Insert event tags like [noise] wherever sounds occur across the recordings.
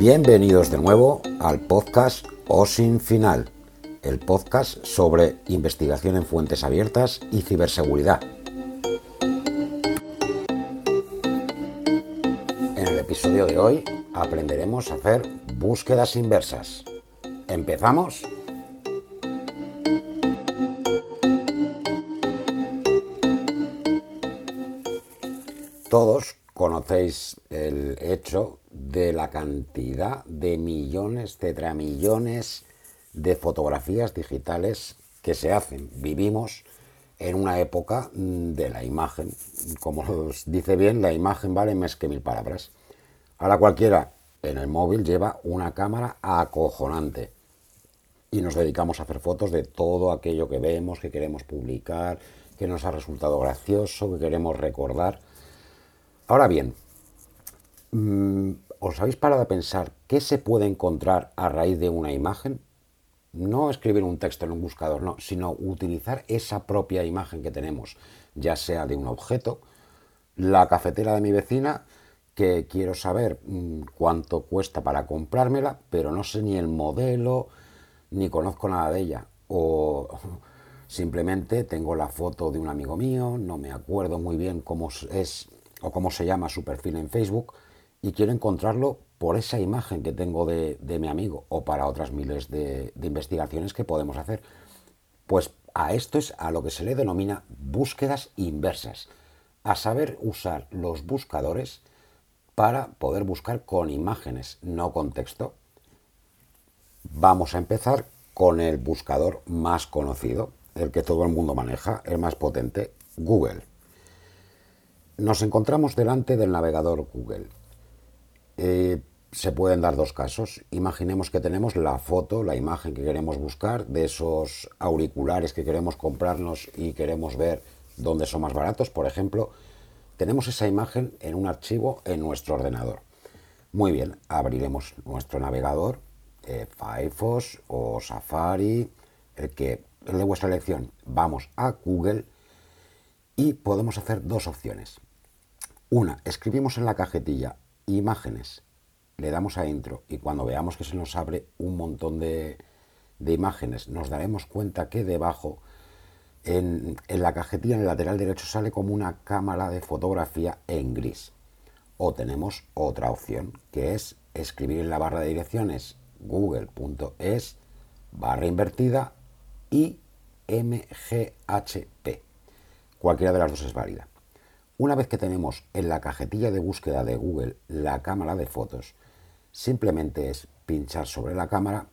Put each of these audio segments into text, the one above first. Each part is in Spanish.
Bienvenidos de nuevo al podcast O Sin Final, el podcast sobre investigación en fuentes abiertas y ciberseguridad. En el episodio de hoy aprenderemos a hacer búsquedas inversas. ¿Empezamos? Todos conocéis el hecho de la cantidad de millones, tetramillones de fotografías digitales que se hacen. Vivimos en una época de la imagen. Como os dice bien, la imagen vale más que mil palabras. Ahora cualquiera en el móvil lleva una cámara acojonante y nos dedicamos a hacer fotos de todo aquello que vemos, que queremos publicar, que nos ha resultado gracioso, que queremos recordar. Ahora bien, mm, ¿os habéis parado a pensar qué se puede encontrar a raíz de una imagen? No escribir un texto en un buscador, no, sino utilizar esa propia imagen que tenemos, ya sea de un objeto, la cafetera de mi vecina, que quiero saber mm, cuánto cuesta para comprármela, pero no sé ni el modelo, ni conozco nada de ella. O [laughs] simplemente tengo la foto de un amigo mío, no me acuerdo muy bien cómo es o cómo se llama su perfil en Facebook y quiero encontrarlo por esa imagen que tengo de, mi amigo o para otras miles de, de, investigaciones que podemos hacer. Pues a esto es a lo que se le denomina búsquedas inversas, a saber usar los buscadores para poder buscar con imágenes, no con texto. Vamos a empezar con el buscador más conocido, el que todo el mundo maneja, el más potente, Google. Nos encontramos delante del navegador Google. Eh, se pueden dar dos casos. Imaginemos que tenemos la foto, la imagen que queremos buscar, de esos auriculares que queremos comprarnos y queremos ver dónde son más baratos, por ejemplo. Tenemos esa imagen en un archivo en nuestro ordenador. Muy bien, abriremos nuestro navegador, eh, Firefox o Safari, el que el de vuestra elección. Vamos a Google y podemos hacer dos opciones. Una, escribimos en la cajetilla imágenes, le damos a intro y cuando veamos que se nos abre un montón de, imágenes, nos daremos cuenta que debajo, en, en, la cajetilla en el lateral derecho, sale como una cámara de fotografía en gris. O tenemos otra opción, que es escribir en la barra de direcciones google.es barra invertida y mghp. Cualquiera de las dos es válida. Una vez que tenemos en la cajetilla de búsqueda de Google la cámara de fotos, simplemente es pinchar sobre la cámara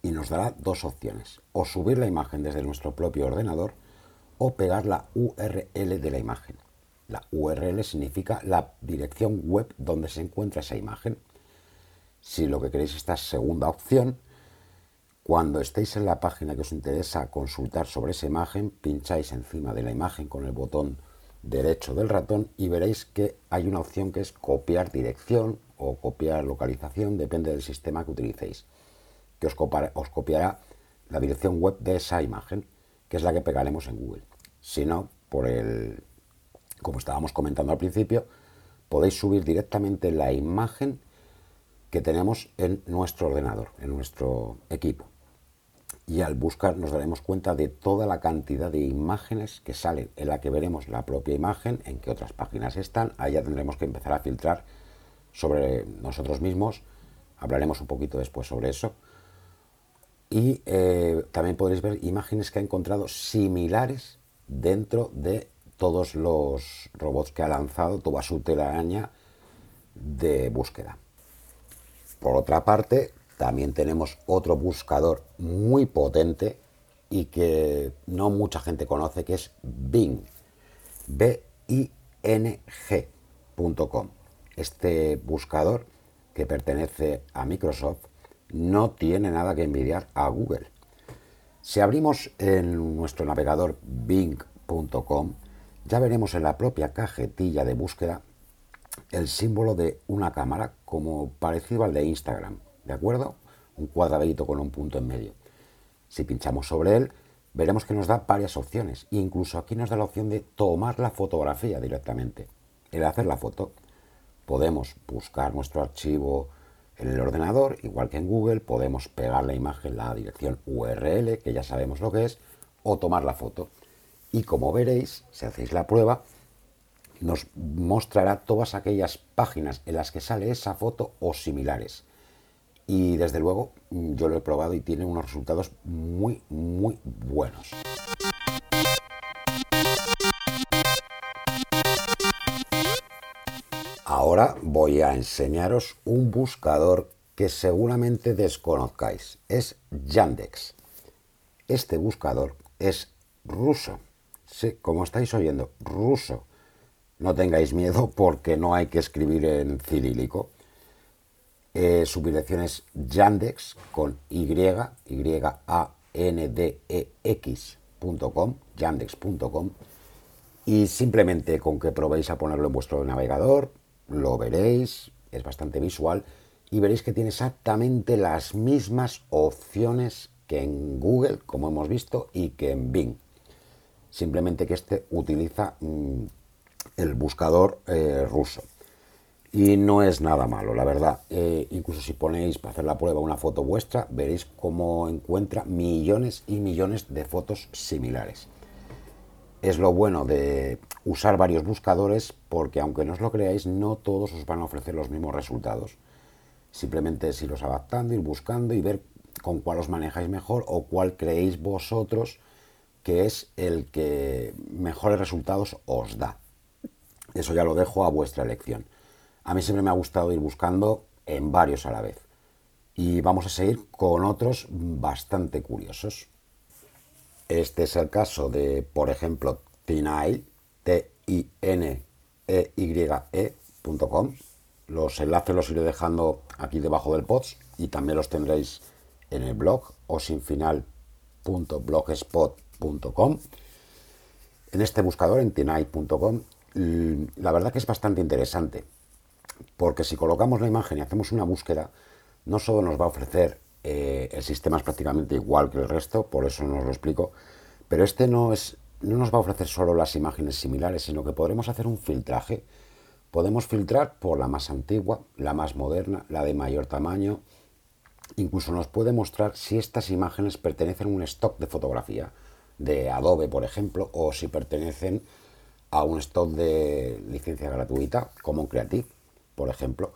y nos dará dos opciones, o subir la imagen desde nuestro propio ordenador o pegar la URL de la imagen. La URL significa la dirección web donde se encuentra esa imagen. Si lo que queréis es esta segunda opción, cuando estéis en la página que os interesa consultar sobre esa imagen, pincháis encima de la imagen con el botón derecho del ratón y veréis que hay una opción que es copiar dirección o copiar localización, depende del sistema que utilicéis, que os, copiará la dirección web de esa imagen, que es la que pegaremos en Google. Si no, por el, como estábamos comentando al principio, podéis subir directamente la imagen que tenemos en nuestro ordenador, en nuestro equipo y al buscar nos daremos cuenta de toda la cantidad de imágenes que salen, en la que veremos la propia imagen, en qué otras páginas están, ahí ya tendremos que empezar a filtrar sobre nosotros mismos, hablaremos un poquito después sobre eso, y eh, también podréis ver imágenes que ha encontrado similares dentro de todos los robots que ha lanzado, toda su telaraña de búsqueda. Por otra parte, también tenemos otro buscador muy potente y que no mucha gente conoce, que es Bing. B-I-N-G.com. Este buscador, que pertenece a Microsoft, no tiene nada que envidiar a Google. Si abrimos en nuestro navegador bing.com, ya veremos en la propia cajetilla de búsqueda el símbolo de una cámara como parecido al de Instagram. ¿De acuerdo? Un cuadradito con un punto en medio. Si pinchamos sobre él, veremos que nos da varias opciones. incluso aquí nos da la opción de tomar la fotografía directamente. El hacer la foto, podemos buscar nuestro archivo En el ordenador, igual que en Google, podemos pegar la imagen, la dirección URL, que ya sabemos lo que es, o tomar la foto. Y como veréis, si hacéis la prueba, nos mostrará todas aquellas páginas en las que sale esa foto o similares. Y desde luego yo lo he probado y tiene unos resultados muy, muy buenos. Ahora voy a enseñaros un buscador que seguramente desconozcáis. Es Yandex. Este buscador es ruso. Sí, como estáis oyendo, ruso. No tengáis miedo porque no hay que escribir en cirílico. Eh, su dirección es Yandex con Y, Y A N D E X.com, yandex.com y simplemente con que probéis a ponerlo en vuestro navegador, lo veréis, es bastante visual y veréis que tiene exactamente las mismas opciones que en Google, como hemos visto, y que en Bing. Simplemente que este utiliza mm, el buscador eh, ruso. Y no es nada malo, la verdad. Eh, incluso si ponéis para hacer la prueba una foto vuestra, veréis cómo encuentra millones y millones de fotos similares. Es lo bueno de usar varios buscadores porque aunque no os lo creáis, no todos os van a ofrecer los mismos resultados. Simplemente si los adaptando, ir buscando y ver con cuál os manejáis mejor o cuál creéis vosotros que es el que mejores resultados os da. Eso ya lo dejo a vuestra elección. A mí siempre me ha gustado ir buscando en varios a la vez. Y vamos a seguir con otros bastante curiosos. Este es el caso de, por ejemplo, Tinay, t i n e y ecom Los enlaces los iré dejando aquí debajo del post y también los tendréis en el blog o sinfinal.blogspot.com. En este buscador, en tinay.com, la verdad que es bastante interesante, porque si colocamos la imagen y hacemos una búsqueda, no solo nos va a ofrecer, eh, el sistema es prácticamente igual que el resto, por eso no os lo explico, pero este no, es, no nos va a ofrecer solo las imágenes similares, sino que podremos hacer un filtraje. Podemos filtrar por la más antigua, la más moderna, la de mayor tamaño. Incluso nos puede mostrar si estas imágenes pertenecen a un stock de fotografía, de Adobe, por ejemplo, o si pertenecen a un stock de licencia gratuita como Creative, por ejemplo,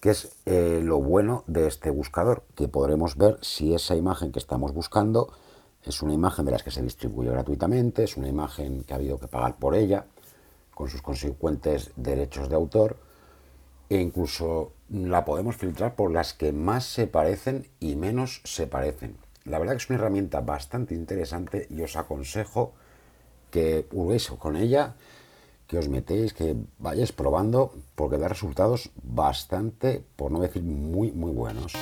que es eh, lo bueno de este buscador, que podremos ver si esa imagen que estamos buscando es una imagen de las que se distribuye gratuitamente, es una imagen que ha habido que pagar por ella, con sus consecuentes derechos de autor, e incluso la podemos filtrar por las que más se parecen y menos se parecen. La verdad que es una herramienta bastante interesante y os aconsejo que juguéis con ella, os metéis, que vayáis probando, porque da resultados bastante, por no decir muy, muy buenos.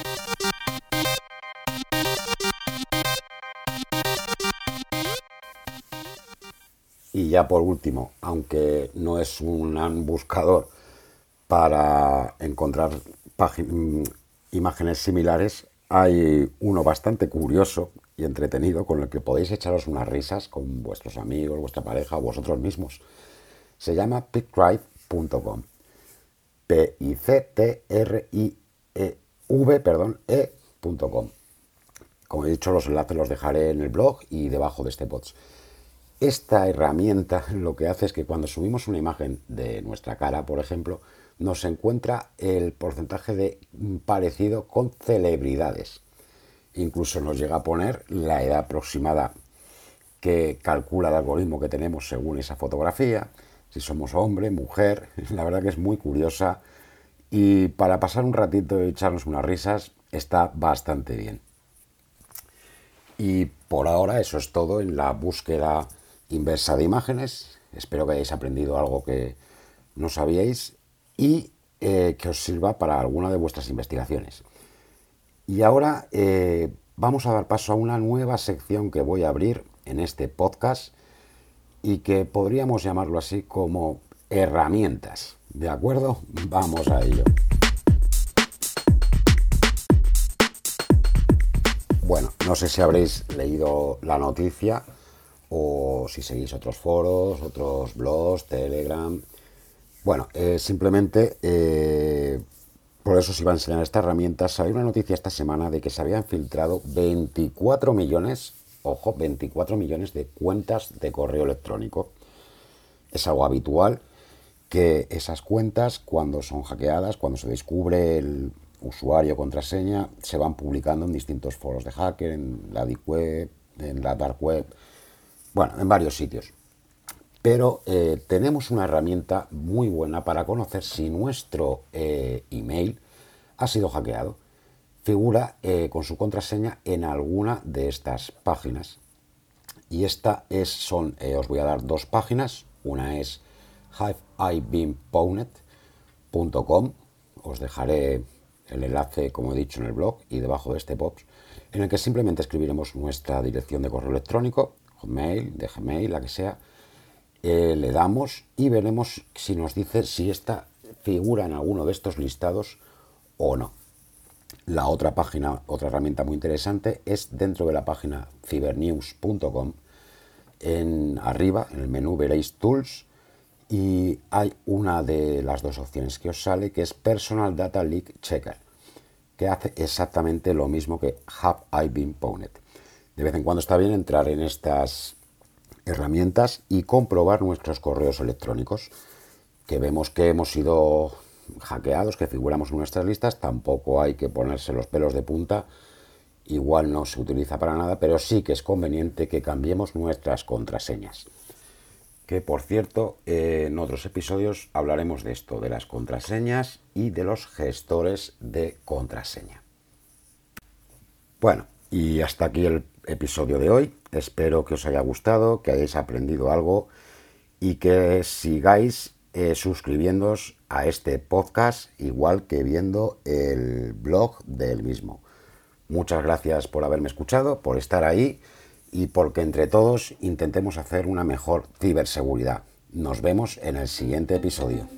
Y ya por último, aunque no es un buscador para encontrar mm, imágenes similares, hay uno bastante curioso y entretenido con el que podéis echaros unas risas con vuestros amigos, vuestra pareja o vosotros mismos. Se llama pictrive.com. P I C T R I E V, perdón, e.com. Como he dicho, los enlaces los dejaré en el blog y debajo de este post. Esta herramienta [laughs] lo que hace es que cuando subimos una imagen de nuestra cara, por ejemplo, nos encuentra el porcentaje de parecido con celebridades. Incluso nos llega a poner la edad aproximada que calcula el algoritmo que tenemos según esa fotografía, si somos hombre, mujer, [laughs] la verdad que es muy curiosa y para pasar un ratito y echarnos unas risas está bastante bien. Y por ahora eso es todo en la búsqueda inversa de imágenes. Espero que hayáis aprendido algo que no sabíais y eh, que os sirva para alguna de vuestras investigaciones. Y ahora eh, vamos a dar paso a una nueva sección que voy a abrir en este podcast y que podríamos llamarlo así como herramientas. ¿De acuerdo? Vamos a ello. Bueno, no sé si habréis leído la noticia o si seguís otros foros, otros blogs, Telegram. Bueno, eh, simplemente eh, por eso os iba a enseñar esta herramienta. Salió una noticia esta semana de que se habían filtrado 24 millones, ojo, 24 millones de cuentas de correo electrónico. Es algo habitual que esas cuentas, cuando son hackeadas, cuando se descubre el usuario, contraseña, se van publicando en distintos foros de hacker, en la deep web, en la dark web, bueno, en varios sitios. Pero eh, tenemos una herramienta muy buena para conocer si nuestro eh, email ha sido hackeado. Figura eh, con su contraseña en alguna de estas páginas. Y esta es, son, os voy a dar dos páginas. Una es hiveibeenpwned.com. Os dejaré el enlace, como he dicho, en el blog y debajo de este post, en el que simplemente escribiremos nuestra dirección de correo electrónico, Hotmail, de Gmail, la que sea, eh, le damos y veremos si nos dice si esta figura en alguno de estos listados o no. La otra página, otra herramienta muy interesante es dentro de la página cybernews.com. En arriba, en el menú veréis Tools y hay una de las dos opciones que os sale que es Personal Data Leak Checker, que hace exactamente lo mismo que Have I Been Pwned. De vez en cuando está bien entrar en estas herramientas y comprobar nuestros correos electrónicos, que vemos que hemos sido hackeados, que figuramos en nuestras listas, tampoco hay que ponerse los pelos de punta, igual no se utiliza para nada, pero sí que es conveniente que cambiemos nuestras contraseñas. Que por cierto, en otros episodios hablaremos de esto, de las contraseñas y de los gestores de contraseña. Bueno, y hasta aquí el episodio de hoy. Espero que os haya gustado, que hayáis aprendido algo y que sigáis eh, suscribiéndoos a este podcast, igual que viendo el blog del mismo. Muchas gracias por haberme escuchado, por estar ahí y porque entre todos intentemos hacer una mejor ciberseguridad. Nos vemos en el siguiente episodio.